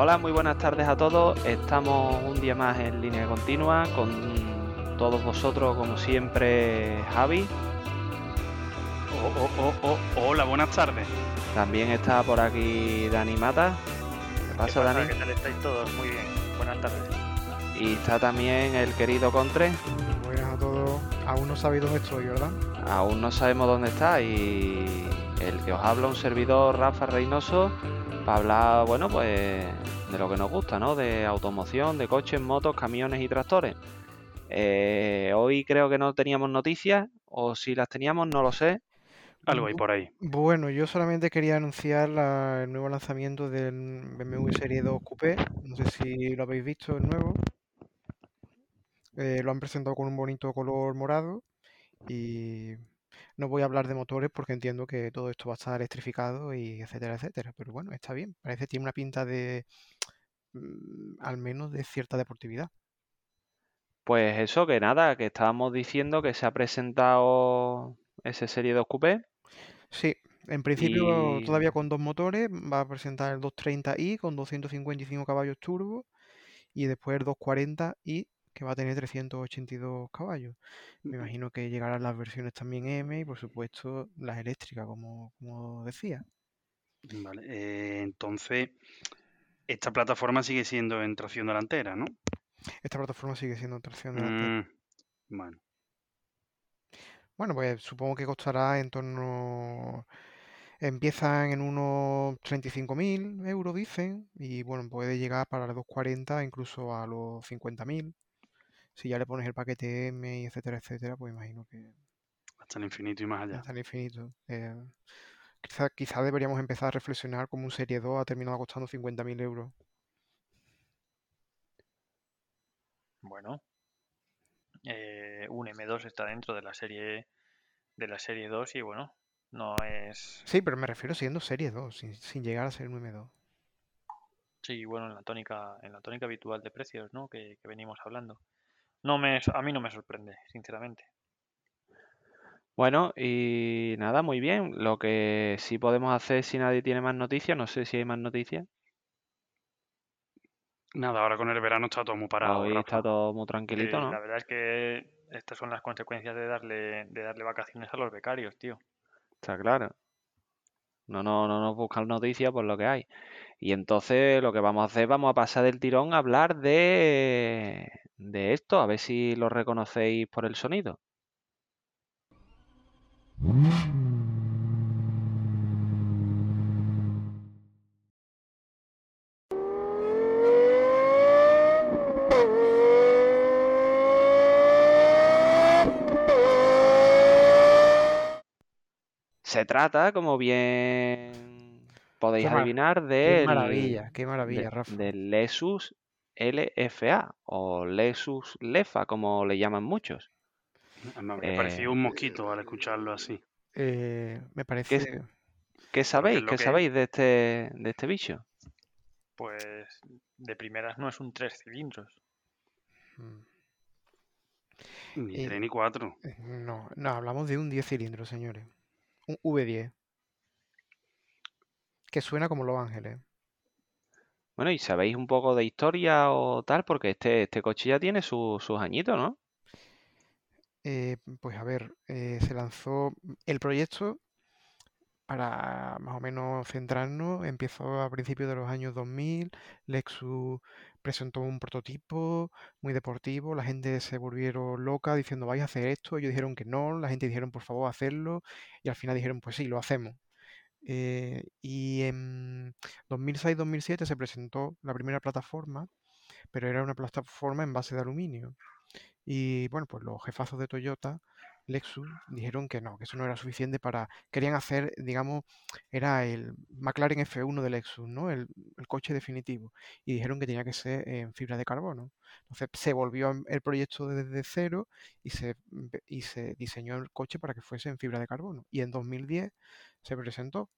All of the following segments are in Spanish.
Hola, muy buenas tardes a todos. Estamos un día más en línea continua con todos vosotros, como siempre, Javi. Oh, oh, oh, oh, hola, buenas tardes. También está por aquí Dani Mata. ¿Qué pasa, Dani? ¿Qué tal estáis todos? Muy bien, buenas tardes. Y está también el querido Contre. Buenas a todos. Aún no sabéis dónde estoy, ¿verdad? Aún no sabemos dónde está y el que os habla un servidor Rafa Reynoso para hablar, bueno, pues de lo que nos gusta, ¿no? De automoción, de coches, motos, camiones y tractores. Eh, hoy creo que no teníamos noticias, o si las teníamos, no lo sé. Algo hay por ahí. Bueno, yo solamente quería anunciar la- el nuevo lanzamiento del BMW Serie 2 Coupé. No sé si lo habéis visto, el nuevo. Eh, lo han presentado con un bonito color morado y no voy a hablar de motores porque entiendo que todo esto va a estar electrificado y etcétera, etcétera. Pero bueno, está bien. Parece que tiene una pinta de, al menos de cierta deportividad. Pues eso, que nada, que estábamos diciendo que se ha presentado ese Serie 2 Coupé. Sí, en principio Y- todavía con dos motores, va a presentar el 230i con 255 caballos turbo y después el 240i que va a tener 382 caballos. Me imagino que llegarán las versiones también M y por supuesto las eléctricas, como, como decía. Vale, eh, entonces, esta plataforma sigue siendo en tracción delantera, ¿no? Esta plataforma sigue siendo tracción delantera. Mm, bueno, Bueno, pues supongo que costará en torno... Empiezan en unos 35.000 euros, dicen, y bueno, puede llegar para los 240 incluso a los 50.000. Si ya le pones el paquete M y etcétera, etcétera, pues imagino que hasta el infinito y más allá. hasta el infinito. Eh, quizá, quizá deberíamos empezar a reflexionar como un Serie 2 ha terminado costando 50.000 euros. Bueno, eh, un M2 está dentro de la serie de la serie 2 y bueno, no es Sí, pero me refiero siendo Serie 2, sin, sin llegar a ser un M2. sí, bueno, en la tónica en la tónica habitual de precios, ¿no? Que, que venimos hablando. No me a mí no me sorprende, sinceramente. Bueno, y nada, muy bien. Lo que sí podemos hacer si nadie tiene más noticias, no sé si hay más noticias. Nada, ahora con el verano está todo muy parado. Hoy Rafa. está todo muy tranquilito, Eh, ¿no? La verdad es que estas son las consecuencias de darle de darle vacaciones a los becarios, tío. Está claro. No, no, no nos buscan noticias por lo que hay. Y entonces lo que vamos a hacer, vamos a pasar del tirón a hablar de, de esto, a ver si lo reconocéis por el sonido. Se trata, como bien podéis Qué adivinar, Qué del, maravilla, qué de- maravilla, Rafa. del Lexus LFA o Lexus Lefa, como le llaman muchos. Me habría Eh, parecido un mosquito al escucharlo así. Eh, me ¿Qué, parece... qué sabéis? ¿Qué que- sabéis de este, de este bicho? Pues de primeras no es un tres cilindros. mm, Ni Y- tres ni cuatro. eh, No, no, hablamos de un 10 cilindros, señores. Un V10. Que suena como Los Ángeles. Bueno, y sabéis un poco de historia o tal, porque este, este coche ya tiene su- sus añitos, ¿no? Eh, pues a ver, eh, se lanzó el proyecto para más o menos centrarnos, empezó a principios de los años 2000, Lexus presentó un prototipo muy deportivo, la gente se volvieron loca diciendo vais a hacer esto, ellos dijeron que no, la gente dijeron por favor hacerlo y al final dijeron pues sí, lo hacemos. Eh, y en 2006-2007 se presentó la primera plataforma, pero era una plataforma en base de aluminio. Y bueno, pues los jefazos de Toyota, Lexus, dijeron que no, que eso no era suficiente para... Querían hacer, digamos, era el McLaren F1 de Lexus, ¿no? El, el coche definitivo. Y dijeron que tenía que ser en fibra de carbono. Entonces se volvió el proyecto desde cero y se, empe- y se diseñó el coche para que fuese en fibra de carbono. Y en 2010 se presentó.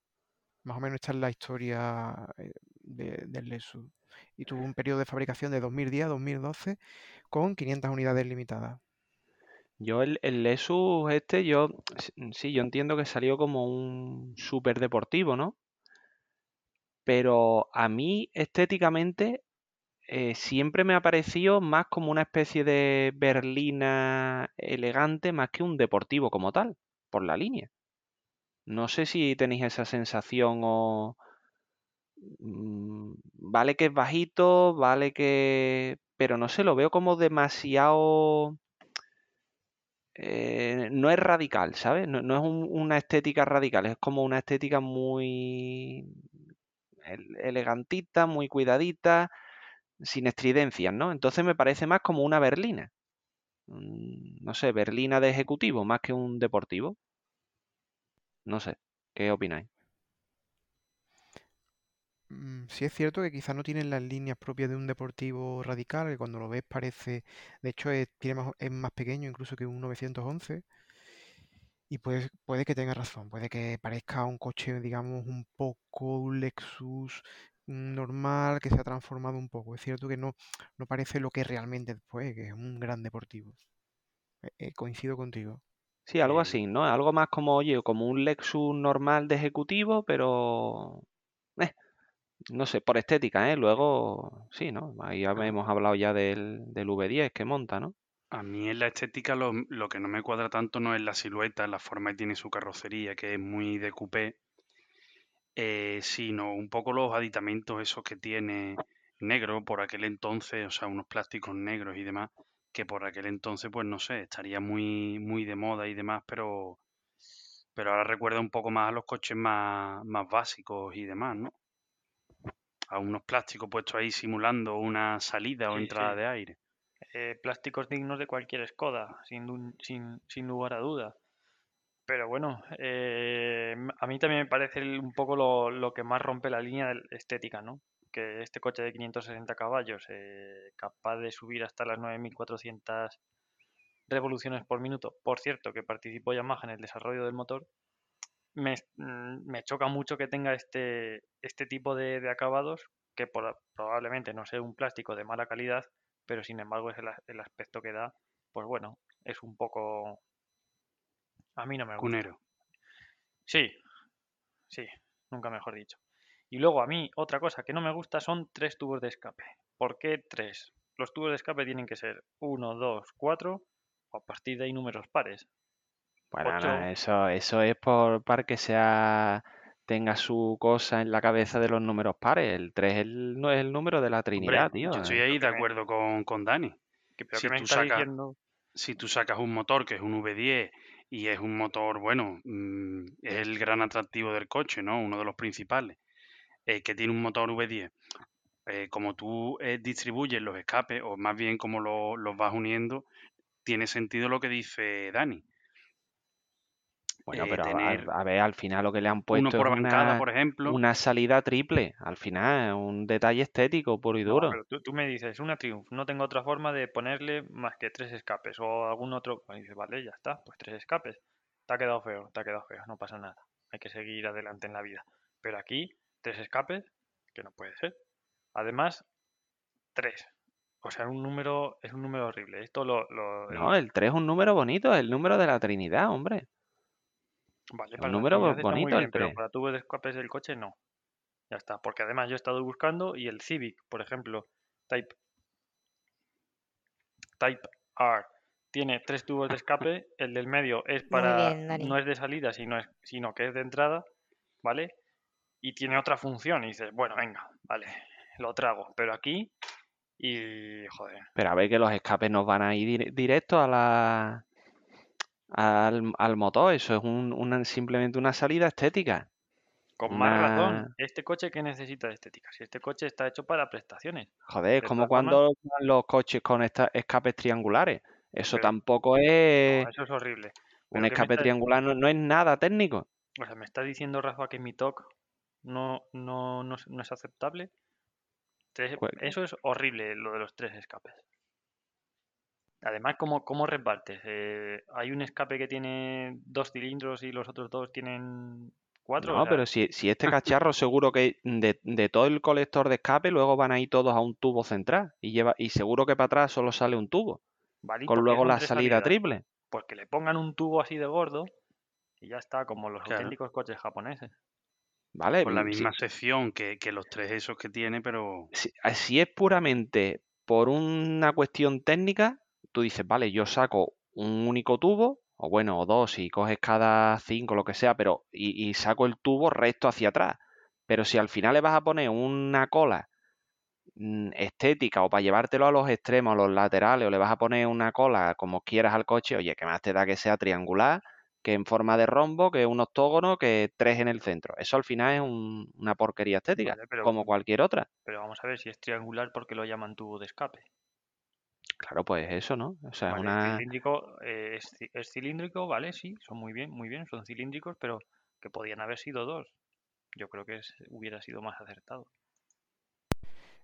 Más o menos esta es la historia eh, de- del Lexus. Y tuvo un periodo de fabricación de 2010 a 2012 con 500 unidades limitadas. Yo el, el Lexus este, yo sí, yo entiendo que salió como un súper deportivo, ¿no? pero a mí estéticamente eh, siempre me ha parecido más como una especie de berlina elegante más que un deportivo como tal, por la línea. No sé si tenéis esa sensación o... mm, Vale que es bajito, vale que... Pero no sé, lo veo como demasiado... eh, no es radical, ¿sabes? No, no es un- una estética radical, es como una estética muy el- elegantita, muy cuidadita, sin estridencias, ¿no? Entonces me parece más como una berlina. Mm, No sé, berlina de ejecutivo más que un deportivo. No sé, ¿qué opináis? Mm, Sí es cierto que quizás no tienen las líneas propias de un deportivo radical, que cuando lo ves parece, de hecho es, tiene más- es más pequeño incluso que un 911, y puede, puede que tenga razón, puede que parezca un coche, digamos, un poco un Lexus mm, normal, que se ha transformado un poco. Es cierto que no, no parece lo que realmente después, que es un gran deportivo. Eh, eh, coincido contigo. Sí, algo Eh, así, ¿no? Algo más como, oye, como un Lexus normal de ejecutivo, pero... no sé, por estética, ¿eh? Luego, sí, ¿no? Ahí ya Ah. hemos hablado ya del, del V10 que monta, ¿no? A mí en la estética lo, lo que no me cuadra tanto no es la silueta, la forma que tiene su carrocería, que es muy de coupé, eh, sino un poco los aditamentos esos que tiene negro por aquel entonces, o sea, unos plásticos negros y demás, que por aquel entonces, pues no sé, estaría muy, muy de moda y demás, pero, pero ahora recuerda un poco más a los coches más, más básicos y demás, ¿no? A unos plásticos puestos ahí simulando una salida o entrada sí. de aire. Eh, plásticos dignos de cualquier Skoda, sin, sin, sin lugar a duda. Pero bueno, eh, a mí también me parece un poco lo, lo que más rompe la línea estética, ¿no? Que este coche de 560 caballos, eh, capaz de subir hasta las 9400 revoluciones por minuto, por cierto, que participó Yamaha en el desarrollo del motor, me, mm, me choca mucho que tenga este, este tipo de, de acabados, que por- probablemente no sea un plástico de mala calidad, pero sin embargo es el, el aspecto que da, pues bueno, es un poco... A mí no me gusta. Cunero. Sí, sí, nunca mejor dicho. Y luego a mí otra cosa que no me gusta son tres tubos de escape. ¿Por qué tres? Los tubos de escape tienen que ser uno, dos, cuatro o a partir de ahí números pares. Ocho. no, eso, eso es por, para que sea, tenga su cosa en la cabeza de los números pares. El 3 es el, no es el número de la Trinidad, tío. Yo estoy ahí de acuerdo con, con Dani. ¿Qué- ¿Pero Si qué me tú está sacas- diciendo? Si tú sacas un motor que es un V10 y es un motor, bueno, mm, es el gran atractivo del coche, ¿no? Uno de los principales, eh, que tiene un motor V10. eh, como tú eh, distribuyes los escapes, o más bien como lo- los vas uniendo, tiene sentido lo que dice Dani. Bueno, eh, pero a- tener a, a ver, al final lo que le han Uno puesto por es bancada, una, por ejemplo. una salida triple. Al final, un detalle estético puro y No, duro. pero tú, tú me dices, una Triumph, no tengo otra forma de ponerle más que tres escapes o algún otro. Pues dices, vale, ya está, pues tres escapes. Te ha quedado feo, te ha quedado feo, no pasa nada. Hay que seguir adelante en la vida. Pero aquí, tres escapes, que no puede ser. Además, tres. O sea, un número, es un número horrible. Esto lo, lo- No, el 3 es un número bonito, es el número de la Trinidad, hombre. Vale, para la número muy bonito el pero para tubos de escapes del coche no. Ya está, porque además yo he estado buscando y el Civic, por ejemplo, Type Type R tiene tres tubos de escape, el del medio es para bien, no es de salida, sino es sino que es de entrada, ¿vale? Y tiene otra función y dices, bueno, venga, vale, lo trago, pero aquí y joder, Pero a ver que los escapes nos van a ir dire- directo a la al, al motor. Eso es un, una- simplemente una salida estética. con más razón, este coche que necesita de estética, si este coche está hecho para prestaciones. Joder, es como cuando los coches con esta- escapes triangulares. Eso Pero- tampoco No, es eso es horrible. un Pero ¿qué me escape triangular, no, no es nada técnico. O sea, ¿me está diciendo Rafa que mi TOC no, no, no, no es aceptable? Pues- eso es horrible, lo de los tres escapes. Además, ¿cómo, cómo repartes? Eh, ¿Hay un escape que tiene dos cilindros y los otros dos tienen cuatro? No, O sea, pero si, si este cacharro seguro que de, de todo el colector de escape luego van a ir todos a un tubo central y lleva y seguro que para atrás solo sale un tubo ¿vale? ¿y con luego la salida salidas? triple. Pues que le pongan un tubo así de gordo y ya está, como los Claro. auténticos coches japoneses. ¿vale? Con la misma sección que, que los tres esos que tiene, pero si, si es puramente por una cuestión técnica, tú dices, vale, yo saco un único tubo, o bueno, o dos, si coges cada cinco, lo que sea, pero y, y saco el tubo recto hacia atrás. Pero si al final le vas a poner una cola mm, estética o para llevártelo a los extremos, a los laterales, o le vas a poner una cola como quieras al coche, oye, que más te da que sea triangular, que en forma de rombo, que un octógono, que tres en el centro. Eso al final es un- una porquería estética, Vale, pero- como cualquier otra. Pero vamos a ver si es triangular porque lo llaman tubo de escape. Claro, pues eso, ¿no? O sea, es Vale, una... cilíndrico, eh, es, ci- es cilíndrico, vale, sí, son muy bien, muy bien, son cilíndricos, pero que podían haber sido dos. Yo creo que es- hubiera sido más acertado.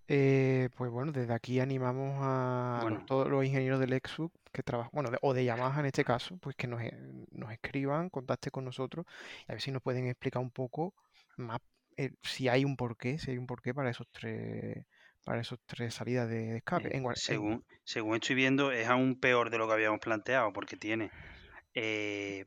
Eh, pues bueno, desde aquí animamos a los- Bueno. todos los ingenieros del Lexus que trabajan, bueno, de- o de Yamaha en este caso, pues que nos, e- nos escriban, contacten con nosotros y a ver si nos pueden explicar un poco más eh, si hay un porqué, si hay un porqué para esos tres, para esos tres salidas de, escape. eh, En, gua- en- según, según estoy viendo, es aún peor de lo que habíamos planteado, porque tiene. eh,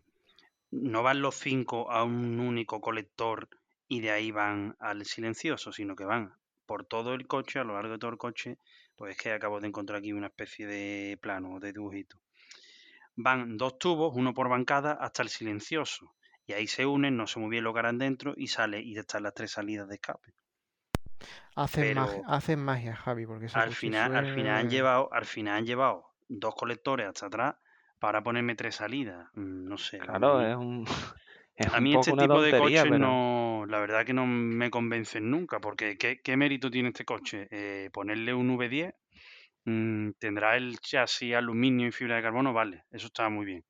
no van los cinco a un único colector y de ahí van al silencioso, sino que van por todo el coche, a lo largo de todo el coche. Pues es que acabo de encontrar aquí una especie de plano, de dibujito. Van dos tubos, uno por bancada, hasta el silencioso. Y ahí se unen, no sé muy bien lo que harán dentro, y sale, y están las tres salidas de escape. Hacen, mag- pero hacen magia, Javi, porque Al final, al final han llevado, al final han llevado dos colectores hasta atrás para ponerme tres salidas. Mm, No sé. Claro, es un... Es a mí este tipo de coches pero... no, la verdad que no me convencen nunca, porque ¿qué, qué mérito tiene este coche? Eh, ponerle un V10, mm, tendrá el chasis aluminio y fibra de carbono, vale, eso está muy bien.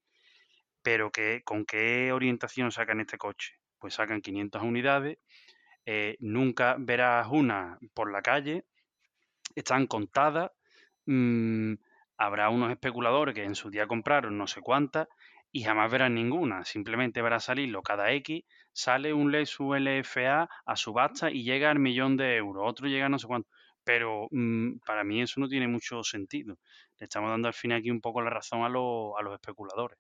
Pero que, ¿con qué orientación sacan este coche? Pues sacan 500 unidades, eh, nunca verás una por la calle, están contadas, mm, habrá unos especuladores que en su día compraron no sé cuántas y jamás verán ninguna, simplemente verá salirlo. Cada X, sale un Lexus LFA a subasta y llega al millón de euros, otro llega a no sé cuánto, pero mm, para mí eso no tiene mucho sentido. Le estamos dando al final aquí un poco la razón a, los- a los especuladores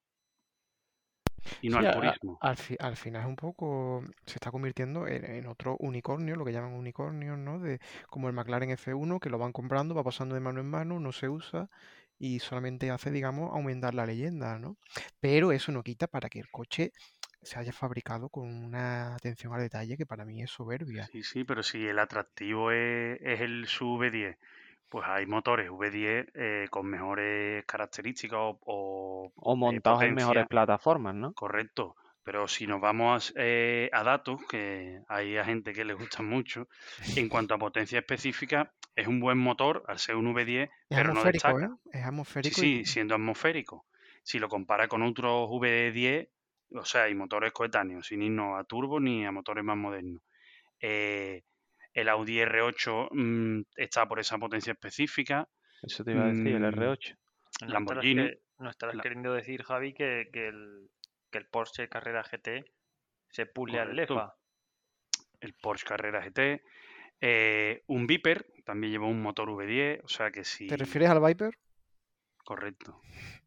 y no Sí, al purismo. al, fi- al final es un poco, se está convirtiendo en, en otro unicornio, lo que llaman unicornios, ¿no? De, como el McLaren F1, que lo van comprando, va pasando de mano en mano, no se usa y solamente hace, digamos, aumentar la leyenda, ¿no? Pero eso no quita para que el coche se haya fabricado con una atención al detalle que para mí es soberbia. Sí, sí, pero si el atractivo es, es el su V10, pues hay motores V10 eh, con mejores características o, o, O eh, montados en mejores plataformas, ¿no? correcto. Pero si nos vamos a, eh, a datos, que hay a gente que le gustan mucho, en cuanto a potencia específica, es un buen motor al ser un V10, Es pero no destaca. ¿eh? Es Sí, atmosférico y sí, siendo atmosférico. Si lo compara con otros V10, o sea, y motores coetáneos, sin irnos a turbo ni a motores más modernos. Eh, el Audi R8 mm, está por esa potencia específica. Eso te iba a decir, el Mm, R8. No estarás, Lamborghini, que- no estarás la- queriendo decir, Javi, que, que el, que el Porsche Carrera GT se pule al. LEFA. El Porsche Carrera GT. eh, un Viper, también lleva un motor V10, o sea que ¿Te sí, refieres al Viper? correcto.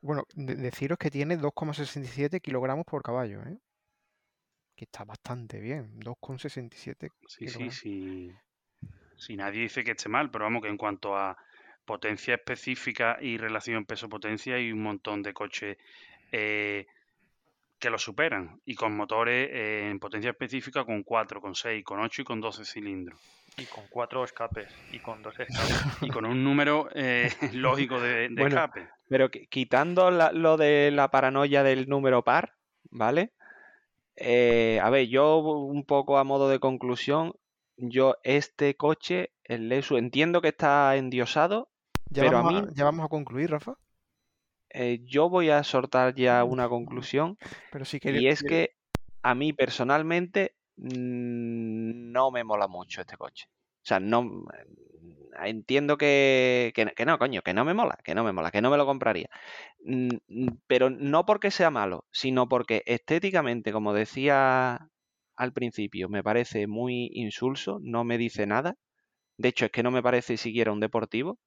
Bueno, de- deciros que tiene 2,67 kilogramos por caballo, ¿eh? Que está bastante bien, 2,67 Sí, sí, sí. Si nadie dice que esté mal, pero vamos que en cuanto a potencia específica y relación peso-potencia hay un montón de coches eh, que lo superan y con motores eh, en potencia específica con 4, con 6, con 8 y con 12 cilindros. Y con cuatro escapes. Y con dos escapes. Y con un número eh, lógico de, de Bueno, escape. Pero qui- quitando la- lo de la paranoia del número par, ¿vale? Eh, a ver, yo un poco a modo de conclusión, yo este coche, el Lexus, entiendo que está endiosado, Ya pero a mí a, ya vamos a concluir, Rafa. eh, yo voy a soltar ya una conclusión Pero si quieres, y es que a mí personalmente mm, no me mola mucho este coche. O sea, no entiendo que, que, no, coño, que no me mola, que no me mola, que no me lo compraría. Mm, mm, Pero no porque sea malo, sino porque estéticamente, como decía al principio, me parece muy insulso, no me dice nada. De hecho, es que no me parece siquiera un deportivo.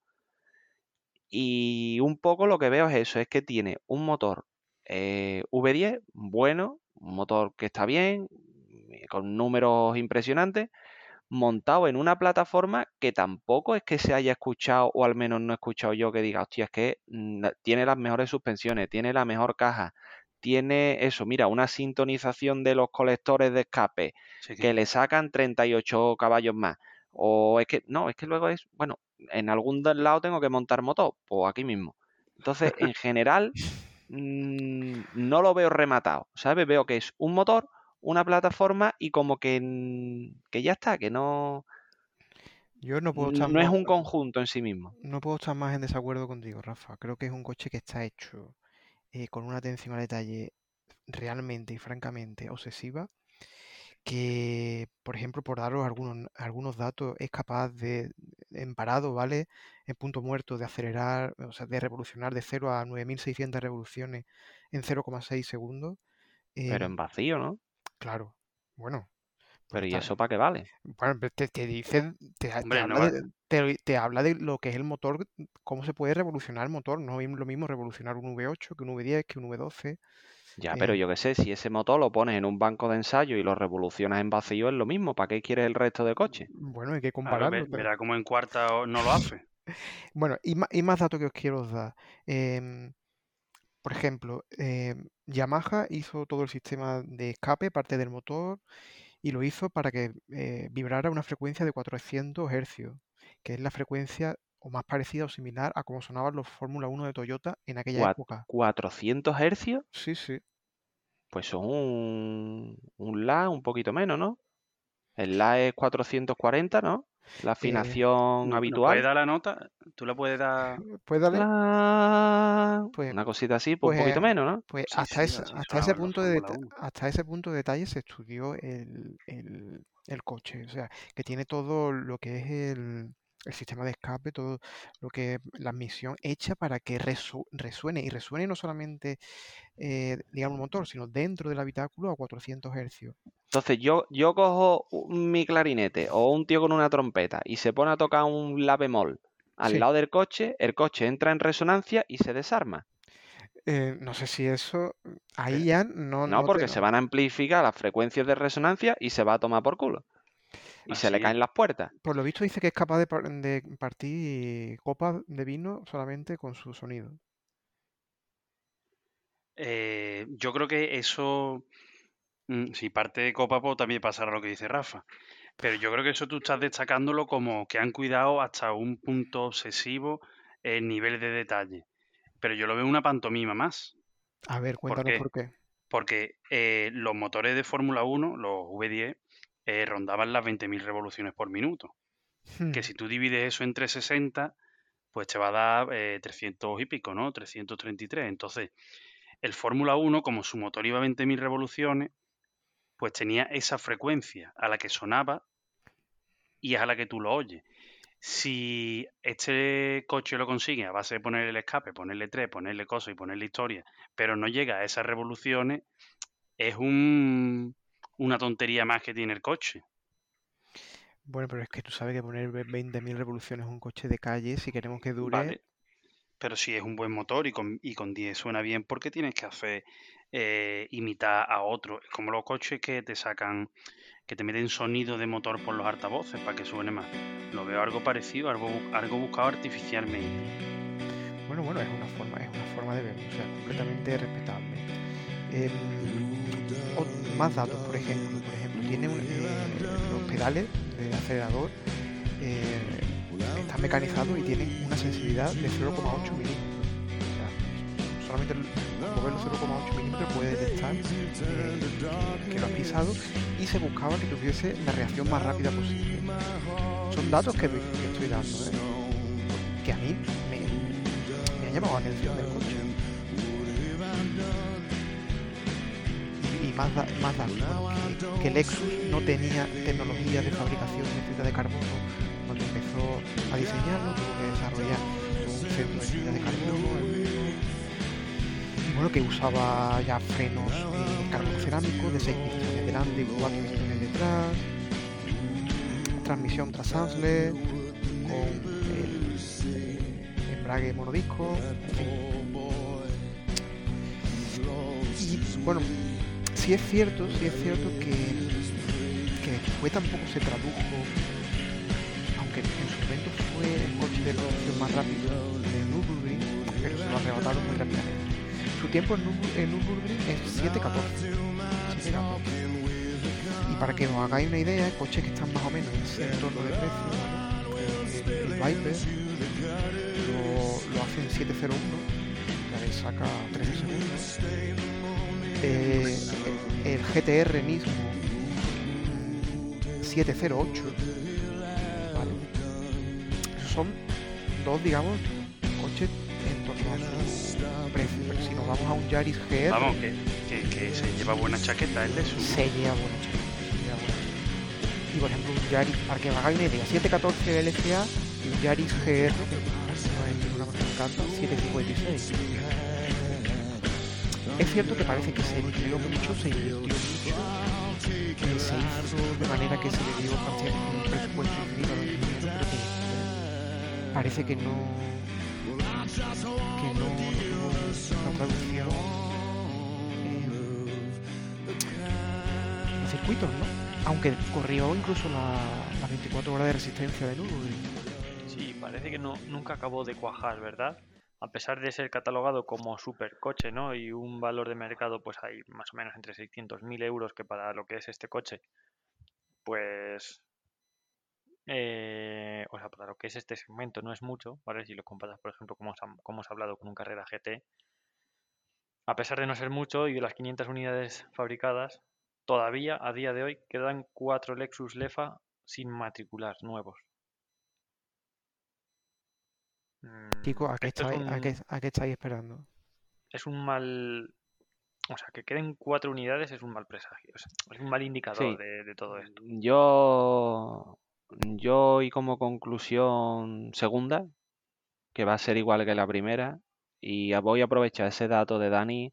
Y un poco lo que veo es eso, es que tiene un motor eh, V10 bueno, un motor que está bien, con números impresionantes, montado en una plataforma que tampoco es que se haya escuchado, o al menos no he escuchado yo que diga, hostia, es que mm, tiene las mejores suspensiones, tiene la mejor caja, tiene eso, mira, una sintonización de los colectores de escape que le sacan 38 caballos más. O es que, no, es que luego es, bueno, en algún lado tengo que montar motor, pues aquí mismo. Entonces, en general, mm, no lo veo rematado, ¿sabes? Veo que es un motor, una plataforma y como que, que ya está, que no... Yo no puedo no es un conjunto en sí mismo. No puedo estar más en desacuerdo contigo, Rafa. Creo que es un coche que está hecho eh, con una atención al detalle realmente y francamente obsesiva, que, por ejemplo, por daros algunos, algunos datos, es capaz de, en parado, ¿vale? En punto muerto, de acelerar, o sea, de revolucionar de 0 a 9600 revoluciones en 0,6 segundos. Pero en vacío, ¿no? Claro, bueno. Pero ¿y eso para qué vale? Bueno, te, te dice, te, habla de, te, habla de lo que es el motor, cómo se puede revolucionar el motor. No es lo mismo revolucionar un V8 que un V10, que un V12. Ya, pero eh yo qué sé, si ese motor lo pones en un banco de ensayo y lo revolucionas en vacío es lo mismo. ¿Para qué quieres el resto de coche? Bueno, hay que compararlo. verá como en cuarta no lo hace. bueno, y más, y más datos que os quiero dar. Em, por ejemplo, em, Yamaha hizo todo el sistema de escape, parte del motor, y lo hizo para que eh, vibrara una frecuencia de 400 Hz, que es la frecuencia o más parecida o similar a cómo sonaban los Fórmula 1 de Toyota en aquella época. ¿400 Hz? Sí, sí. Pues son un, un La un poquito menos, ¿no? El La es 440, ¿no? La eh, afinación habitual. ¿Puedes dar la nota? ¿Tú la puedes dar? ¿Puedes darle? Pues, Una cosita así, pues, un poquito pues, menos, ¿no? Pues hasta, ese, hasta, ese punto de, hasta ese punto de detalle se estudió el, el, coche. O sea, que tiene todo lo que es el, el sistema de escape, todo lo que la admisión hecha para que resuene y resuene no solamente, eh, digamos, el motor, sino dentro del habitáculo a 400 Hz. Entonces yo, yo cojo mi clarinete o un tío con una trompeta y se pone a tocar un la bemol al lado del coche, el coche entra en resonancia y se desarma. Eh, no sé si eso, ahí ya no... No, porque se van a amplificar las frecuencias de resonancia y se va a tomar por culo. Y se le caen las puertas. Por lo visto dice que es capaz de, de partir copas de vino solamente con su sonido. Eh, yo creo que eso, mm, si parte de copa, pues también pasará lo que dice Rafa. Pero yo creo que eso tú estás destacándolo como que han cuidado hasta un punto obsesivo el nivel de detalle. Pero yo lo veo una pantomima más. A ver, cuéntanos por qué. Porque eh, los motores de Fórmula 1, los V10, eh, rondaban las 20.000 revoluciones por minuto. Que hmm. si tú divides eso entre 60, pues te va a dar 300 eh, y pico, ¿no? 333. Entonces, el Fórmula 1, como su motor iba a 20.000 revoluciones, pues tenía esa frecuencia a la que sonaba y es a la que tú lo oyes. Si este coche lo consigue a base de ponerle el escape, ponerle tres, ponerle cosas y ponerle historia, pero no llega a esas revoluciones, es un, una tontería más que tiene el coche. Bueno, pero es que tú sabes que poner 20.000 revoluciones en un coche de calle, si queremos que dure... Pero si es un buen motor y con, y con 10 suena bien, ¿por qué tienes que hacer eh, imitar a otro? Es como los coches que te sacan, que te meten sonido de motor por los altavoces para que suene más. Lo veo algo parecido, algo, algo buscado artificialmente. Bueno, bueno, es una forma, es una forma de verlo, o sea, completamente respetable. Más datos, por ejemplo, por tiene eh, los pedales del acelerador eh, están mecanizados y tienen una sensibilidad de 0,8 milímetros. Solamente mover los 0,8 milímetros puede detectar eh, que, lo has pisado y se buscaba que tuviese la reacción más rápida posible. Son datos que, estoy dando, que a mí me, me ha llamado la atención del coche. Más, más que, el Lexus no tenía tecnología de fabricación de fibra de carbono cuando empezó a diseñarlo, tuvo que desarrollar un centro de fibra de carbono. Bueno, que usaba ya frenos de carbono cerámico de 6 pistones delante y 4 pistones detrás, transmisión transaxle con el eh, embrague monodisco, Y bueno, sí es cierto, sí es cierto que fue tampoco se tradujo, aunque en su momento fue el coche de producción más rápido de Nürburgring, pero se lo arrebataron muy rápidamente. Su tiempo en, Nürburg- en Nürburgring es 7.14. 7.14. Y para que os hagáis una idea, coches que están más o menos en ese entorno de precio, el Viper lo, lo hace en 701, ya le saca 13 segundos. Eh, el GTR mismo 708, ¿vale? Son dos, digamos, coches en torno a su precio. Pero si nos vamos a un Yaris GR, Vamos, que, que- que se lleva buena chaqueta el de su. se lleva buena chaqueta. Y por ejemplo, un Yaris, para que os hagáis una idea, 714 LCA y un Yaris GR, que no es cosa que me encanta, 756. Es cierto que parece que se empleó mucho, se invirtió mucho, que se hizo de manera que se le dio parcialmente un presupuesto infinito a los ingenieros, pero que parece que no que no, no traducción en los circuitos, ¿no? Aunque corrió incluso la- las 24 horas de resistencia de Nürburgring. Sí, parece que no, nunca acabó de cuajar, ¿verdad? A pesar de ser catalogado como supercoche, ¿no? Y un valor de mercado, pues hay más o menos entre 600.000 euros, que para lo que es este coche, pues... eh, o sea, para lo que es este segmento no es mucho, ¿vale? Si lo comparas, por ejemplo, como os, han- como os he hablado con un Carrera GT, a pesar de no ser mucho y de las 500 unidades fabricadas, todavía a día de hoy quedan cuatro Lexus Lefa sin matricular nuevos. Mm, Chicos, ¿a qué, es estáis, a, qué, un- a qué estáis esperando? es un mal. O sea, que queden cuatro unidades es un mal presagio. o sea, es un mal indicador Sí. de, de todo esto. Yo, yo y como conclusión segunda, que va a ser igual que la primera, y voy a aprovechar ese dato de Dani.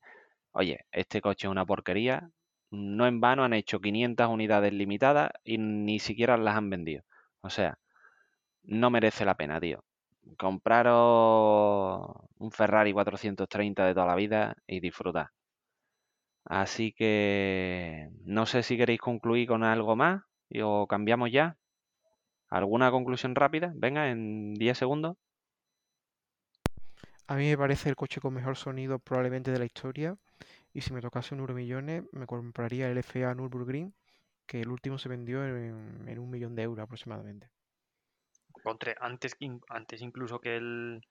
Oye, este coche es una porquería. No en vano han hecho 500 unidades limitadas y ni siquiera las han vendido. O sea, no merece la pena, tío. Compraros un Ferrari 430 de toda la vida y disfrutad. Así que no sé si queréis concluir con algo más o cambiamos ya. ¿Alguna conclusión rápida? Venga, en 10 segundos. A mí me parece el coche con mejor sonido probablemente de la historia. Y si me tocase un euromillones, me compraría el FA Nürburgring, que el último se vendió en, en un millón de euros aproximadamente. Contra- antes, antes incluso que el,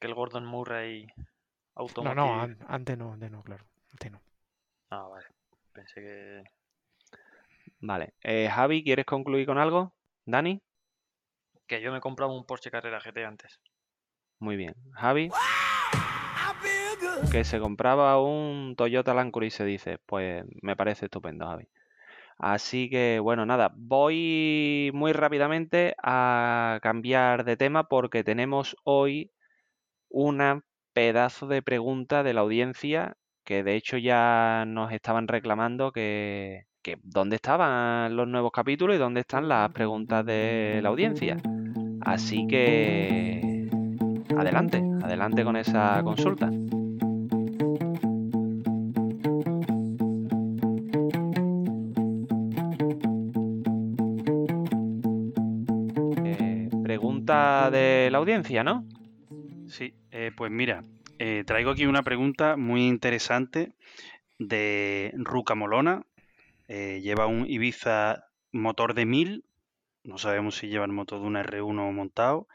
que el Gordon Murray No, Automotive. no, an- antes no, antes no, claro. Antes no. Ah, vale. Pensé que. Vale. Eh, Javi, ¿quieres concluir con algo? ¿Dani? Que yo me compraba un Porsche Carrera GT antes. Muy bien. Javi, que se compraba un Toyota Land Cruiser, dice. Pues me parece estupendo, Javi. Así que, bueno, nada, voy muy rápidamente a cambiar de tema porque tenemos hoy una pedazo de pregunta de la audiencia que de hecho ya nos estaban reclamando que, que dónde estaban los nuevos capítulos y dónde están las preguntas de la audiencia. Así que adelante, adelante con esa consulta. Pregunta de la audiencia, ¿no? Sí, eh, pues mira, eh, traigo aquí una pregunta muy interesante de Ruca Molona. Eh, lleva un Ibiza motor de 1000, no sabemos si lleva el motor de un R1 montado,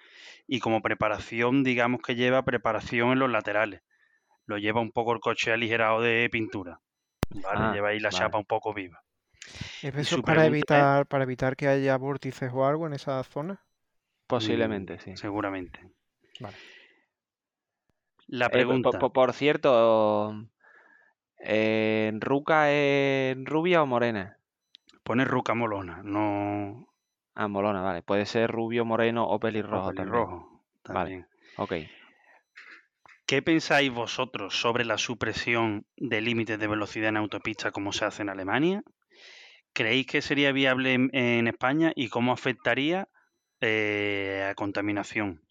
y como preparación, digamos que lleva preparación en los laterales. Lo lleva un poco el coche aligerado de pintura. ¿vale? Ah, lleva ahí la vale. chapa un poco viva. ¿Es eso para es- evitar, para evitar que haya vórtices o algo en esa zona? Posiblemente, sí. Seguramente. Vale. La Eh, pregunta. po- por cierto, eh, ¿Ruca es rubia o morena? Pone Ruca Molona, no Ah, molona, vale. Puede ser rubio, moreno o pelirrojo o también. pelirrojo. Vale. También. Ok. ¿Qué pensáis vosotros sobre la supresión de límites de velocidad en autopista como se hace en Alemania? ¿Creéis que sería viable en, en España y cómo afectaría eh, a contaminación?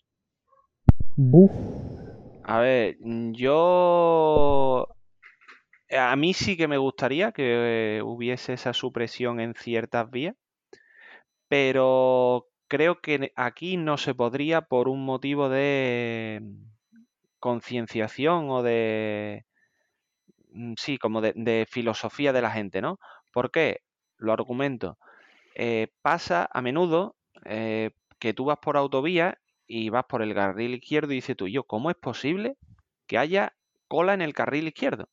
A ver, mm, yo a mí sí que me gustaría que hubiese esa supresión en ciertas vías, pero creo que aquí no se podría por un motivo de concienciación o de, mm, sí, como de, filosofía de la gente, ¿no? ¿Por qué? Lo argumento. Eh, pasa a menudo eh, que tú vas por autovía y vas por el carril izquierdo y dices tú, yo, ¿cómo es posible que haya cola en el carril izquierdo?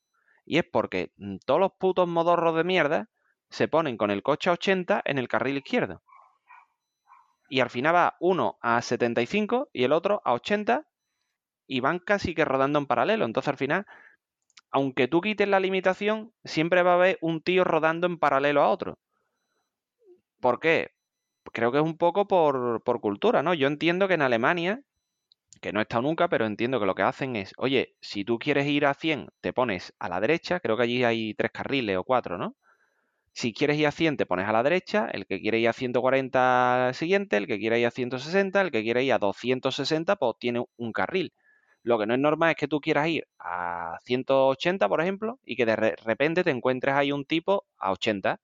Y es porque mm, todos los putos modorros de mierda se ponen con el coche a 80 en el carril izquierdo. Y al final va uno a 75 y el otro a 80 y van casi que rodando en paralelo. Entonces al final, aunque tú quites la limitación, siempre va a haber un tío rodando en paralelo a otro. ¿Por qué? Creo que es un poco por, por cultura, ¿no? Yo entiendo que en Alemania, que no he estado nunca, pero entiendo que lo que hacen es, oye, si tú quieres ir a 100, te pones a la derecha, creo que allí hay tres carriles o cuatro, ¿no? Si quieres ir a 100, te pones a la derecha, el que quiere ir a 140 siguiente, el que quiere ir a 160, el que quiere ir a 260, pues tiene un carril. Lo que no es normal es que tú quieras ir a 180, por ejemplo, y que de repente te encuentres ahí un tipo a 80,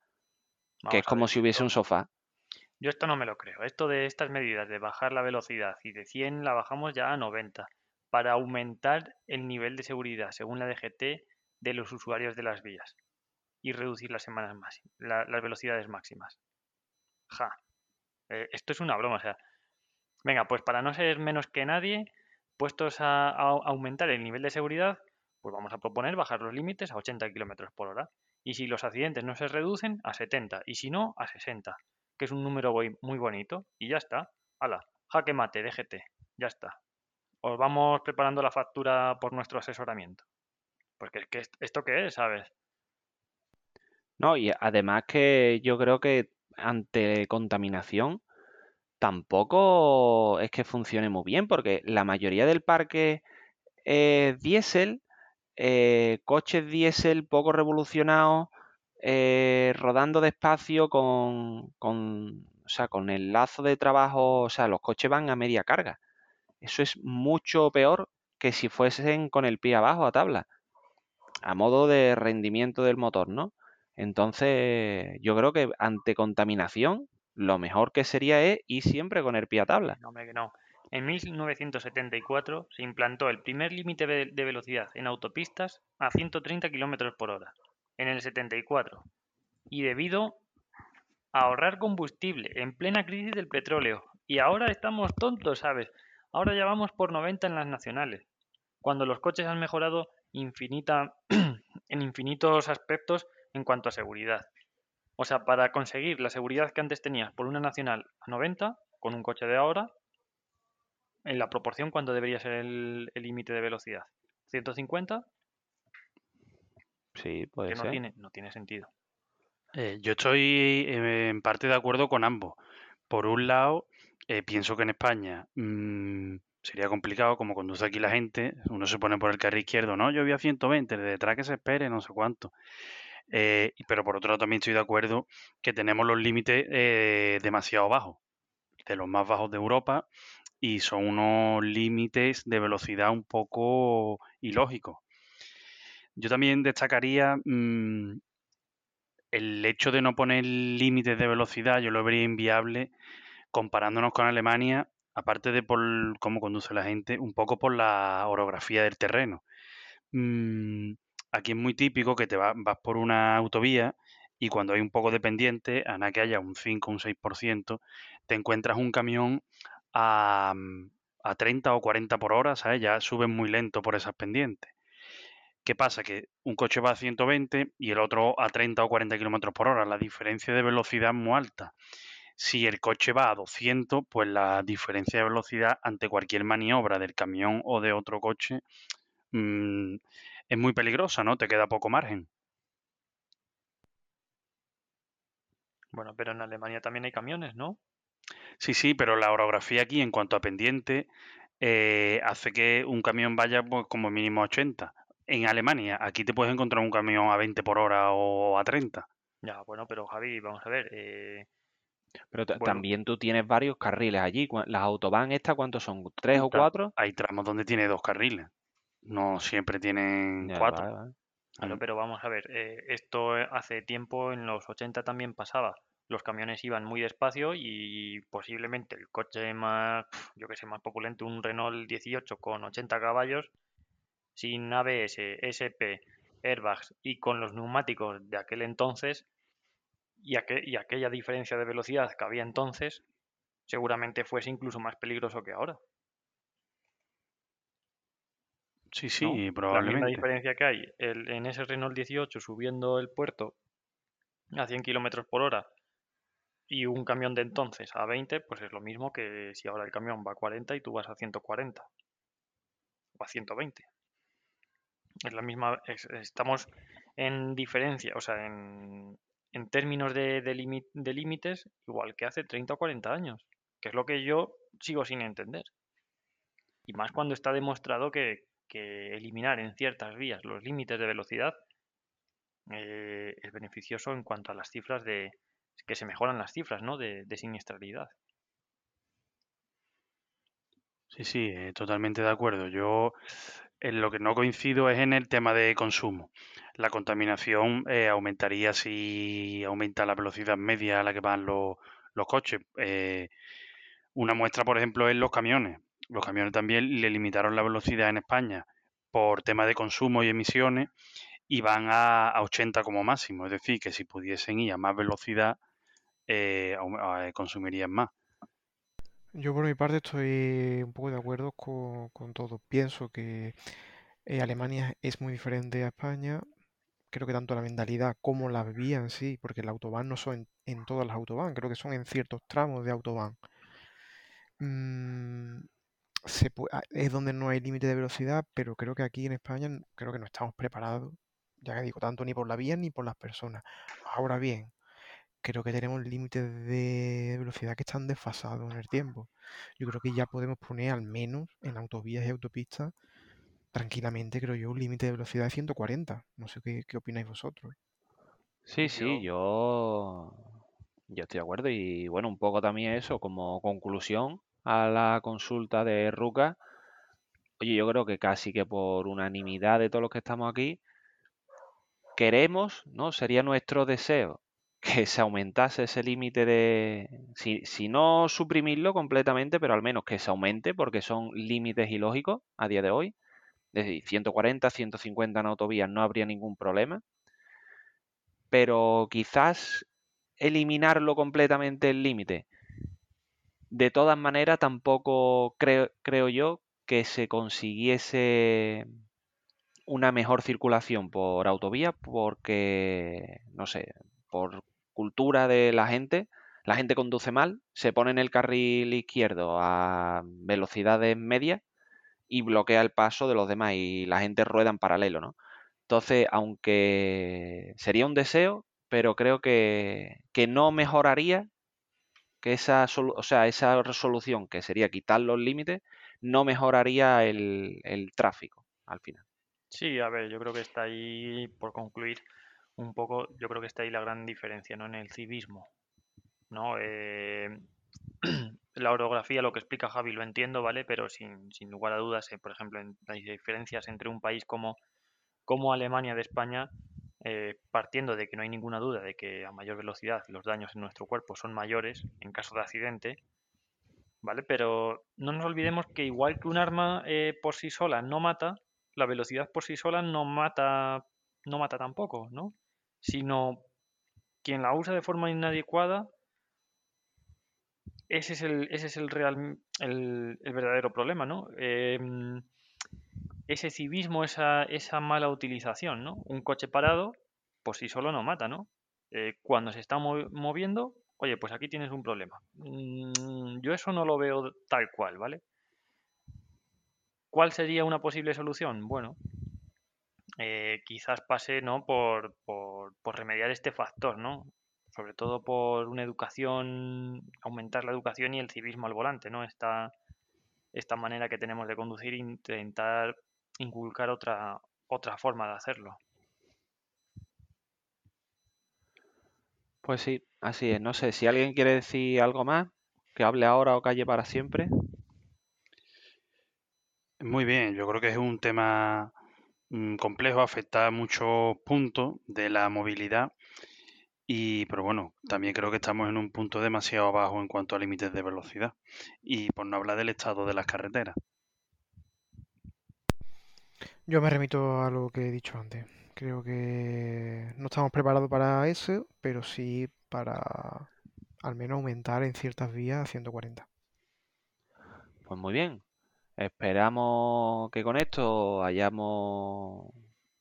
que es como si hubiese un sofá. Yo esto no me lo creo. Esto de estas medidas de bajar la velocidad y de 100 la bajamos ya a 90 para aumentar el nivel de seguridad, según la DGT, de los usuarios de las vías y reducir las semanas máximas, las velocidades máximas. Ja. Eh, esto es una broma, o sea. Venga, pues para no ser menos que nadie, puestos a, aumentar el nivel de seguridad, pues vamos a proponer bajar los límites a 80 km por hora. Y si los accidentes no se reducen, a 70. Y si no, a 60. Que es un número muy bonito. Y ya está. Hala. Jaque mate, DGT. Ya está. Os vamos preparando la factura por nuestro asesoramiento. Porque es que esto qué es, ¿sabes? No, y además que yo creo que ante contaminación tampoco es que funcione muy bien, porque la mayoría del parque es diésel, eh, coches diésel poco revolucionados, eh, rodando despacio con, o sea, con el lazo de trabajo, o sea, los coches van a media carga. Eso es mucho peor que si fuesen con el pie abajo a tabla, a modo de rendimiento del motor, ¿no? Entonces, yo creo que ante contaminación lo mejor que sería es ir siempre con el pie a tabla. No, que no. En 1974 se implantó el primer límite de velocidad en autopistas a 130 km por hora, en el 74, y debido a ahorrar combustible en plena crisis del petróleo. Y ahora estamos tontos, ¿sabes? Ahora ya vamos por 90 en las nacionales, cuando los coches han mejorado infinita, en infinitos aspectos en cuanto a seguridad. O sea, para conseguir la seguridad que antes tenías por una nacional a 90, con un coche de ahora, en la proporción, ¿cuánto debería ser el límite de velocidad? ¿150? Sí, puede que no Tiene, no tiene sentido. Eh, yo estoy eh, en parte de acuerdo con ambos. Por un lado, eh, pienso que en España mm, sería complicado, como conduce aquí la gente, uno se pone por el carril izquierdo, no, yo voy a 120, de detrás que se espere, no sé cuánto. Eh, pero por otro lado también estoy de acuerdo que tenemos los límites eh, demasiado bajos, de los más bajos de Europa, y son unos límites de velocidad un poco ilógicos. Yo también destacaría mm, el hecho de no poner límites de velocidad, yo lo vería inviable comparándonos con Alemania, aparte de por cómo conduce la gente, un poco por la orografía del terreno. Mm, aquí es muy típico que te vas, por una autovía y cuando hay un poco de pendiente, a nada que haya un 5 o un 6%, te encuentras un camión a, mm, a 30 o 40 por hora, ¿sabes? Ya suben muy lento por esas pendientes. ¿Qué pasa? Que un coche va a 120 y el otro a 30 o 40 kilómetros por hora. La diferencia de velocidad es muy alta. Si el coche va a 200, pues la diferencia de velocidad ante cualquier maniobra del camión o de otro coche mmm, es muy peligrosa, ¿no? Te queda poco margen. Bueno, pero en Alemania también hay camiones, ¿no? Sí, sí, pero la orografía aquí en cuanto a pendiente eh, hace que un camión vaya pues, como mínimo a 80. En Alemania, aquí te puedes encontrar un camión a 20 por hora o a 30. Ya, bueno, pero Javi, vamos a ver. Eh, pero también tú tienes varios carriles allí. Las autobahn estas, ¿cuántos son? ¿Tres o cuatro? Hay tramos donde tiene dos carriles. No siempre tienen cuatro. Claro, Mm. pero vamos a ver, eh, esto eh, hace tiempo, en los 80 también pasaba. Los camiones iban muy despacio y posiblemente el coche más, yo que sé, más populente, un Renault 18 con 80 caballos, sin ABS, SP, airbags y con los neumáticos de aquel entonces y, aqu- y aquella diferencia de velocidad que había entonces, seguramente fuese incluso más peligroso que ahora. Sí, ¿no? sí, La misma probablemente. diferencia que hay el- en ese Renault 18 subiendo el puerto a 100 kilómetros por hora y un camión de entonces a 20, pues es lo mismo que si ahora el camión va a 40 y tú vas a 140 o a 120. Es la misma, es- estamos en diferencia, o sea, en, en términos de, de limi- de límites, igual que hace 30 o 40 años, que es lo que yo sigo sin entender. Y más cuando está demostrado que, que eliminar en ciertas vías los límites de velocidad eh, es beneficioso en cuanto a las cifras de que se mejoran las cifras, ¿no? De, de siniestralidad. Sí, sí, eh, totalmente de acuerdo. Yo en lo que no coincido es en el tema de consumo. La contaminación eh, aumentaría si aumenta la velocidad media a la que van los, coches. Eh, una muestra, por ejemplo, es los camiones. Los camiones también le limitaron la velocidad en España por tema de consumo y emisiones y van a, a 80 como máximo. Es decir, que si pudiesen ir a más velocidad, eh, consumirían más. Yo por mi parte estoy un poco de acuerdo con, con todo. Pienso que eh, Alemania es muy diferente a España. Creo que tanto la mentalidad como la vía en sí, porque la autobahn no son en, todas las autobahn, creo que son en ciertos tramos de autobahn. Mm, se ah, es donde no hay límite de velocidad, pero creo que aquí en España creo que no estamos preparados, ya que digo, tanto ni por la vía ni por las personas. Ahora bien, creo que tenemos límites de velocidad que están desfasados en el tiempo. Yo creo que ya podemos poner al menos en autovías y autopistas tranquilamente, creo yo, un límite de velocidad de 140. No sé qué, qué opináis vosotros. Sí, sí, yo, yo estoy de acuerdo y bueno, un poco también eso como conclusión a la consulta de Ruca. Oye, yo creo que casi que por unanimidad de todos los que estamos aquí, queremos, ¿no? Sería nuestro deseo que se aumentase ese límite de, si, si no suprimirlo completamente, pero al menos que se aumente, porque son límites ilógicos a día de hoy. Es decir, 140, 150 en autovías no habría ningún problema pero quizás eliminarlo completamente el límite. De todas maneras, tampoco creo, creo yo que se consiguiese una mejor circulación por autovía porque, no sé, por cultura de la gente, la gente conduce mal, se pone en el carril izquierdo a velocidades medias y bloquea el paso de los demás y la gente rueda en paralelo, ¿no? Entonces, aunque sería un deseo, pero creo que, que no mejoraría que esa, o sea, esa resolución, que sería quitar los límites, no mejoraría el, el tráfico al final. Sí, a ver, yo creo que está ahí, por concluir un poco, yo creo que está ahí la gran diferencia, ¿no? En el civismo, ¿no? Eh, la orografía, lo que explica Javi, lo entiendo, ¿vale? Pero sin, sin lugar a dudas, eh, por ejemplo, en las diferencias entre un país como, como Alemania de España, eh, partiendo de que no hay ninguna duda de que a mayor velocidad los daños en nuestro cuerpo son mayores en caso de accidente, ¿vale? Pero no nos olvidemos que igual que un arma por sí sola no mata, la velocidad por sí sola no mata, no mata tampoco, ¿no? Sino quien la usa de forma inadecuada, ese es el, ese es el real, el, el verdadero problema, ¿no? Em, ese civismo, esa, esa mala utilización, ¿no? Un coche parado por sí solo no mata, ¿no? Eh, cuando se está mo- moviendo, oye, pues aquí tienes un problema. Mm, yo eso no lo veo tal cual, ¿vale? ¿Cuál sería una posible solución? Bueno, eh, quizás pase, ¿no? Por, por, por remediar este factor, ¿no? Sobre todo por una educación, aumentar la educación y el civismo al volante, ¿no? Esta, esta manera que tenemos de conducir e intentar inculcar otra, otra forma de hacerlo. Pues sí, así es. No sé, si alguien quiere decir algo más, que hable ahora o calle para siempre. Muy bien, yo creo que es un tema complejo, afecta a muchos puntos de la movilidad. Y, pero bueno, también creo que estamos en un punto demasiado bajo en cuanto a límites de velocidad. Y por no hablar del estado de las carreteras. Yo me remito a lo que he dicho antes. Creo que no estamos preparados para eso, pero sí para al menos aumentar en ciertas vías a 140. Pues muy bien. Esperamos que con esto hayamos,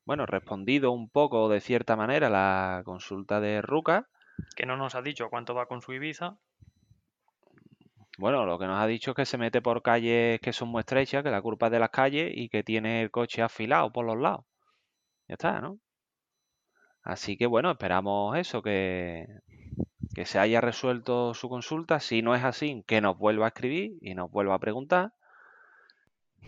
bueno, respondido un poco de cierta manera la consulta de Ruca. Que no nos ha dicho cuánto va con su Ibiza. Bueno, lo que nos ha dicho es que se mete por calles que son muy estrechas, que la culpa es de las calles y que tiene el coche afilado por los lados. Ya está, ¿no? Así que bueno, esperamos eso, que, que se haya resuelto su consulta. Si no es así, que nos vuelva a escribir y nos vuelva a preguntar.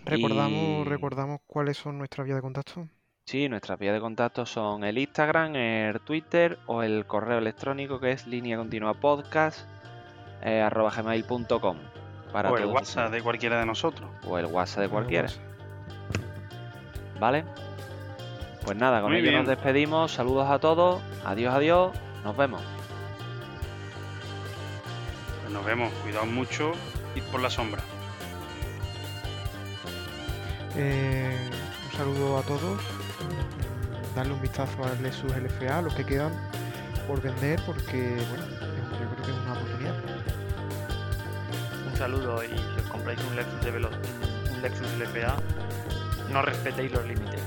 Recordamos, Y- recordamos cuáles son nuestras vías de contacto. Sí, nuestras vías de contacto son el Instagram, el Twitter o el correo electrónico que es línea continua podcast eh, arroba gmail.com para o el WhatsApp de cualquiera de nosotros. o el WhatsApp de cualquiera. ¿vale? Pues nada, con Muy ello nos despedimos. Saludos a todos. Adiós, adiós. Nos vemos. Pues nos vemos, cuidado mucho, ir por la sombra. Eh, un saludo a todos. Darle un vistazo al Lexus LFA, los que quedan por vender, porque bueno, yo creo que es una oportunidad. Un saludo y si os compráis un Lexus, de velo- un- un Lexus LFA, no respetéis los límites.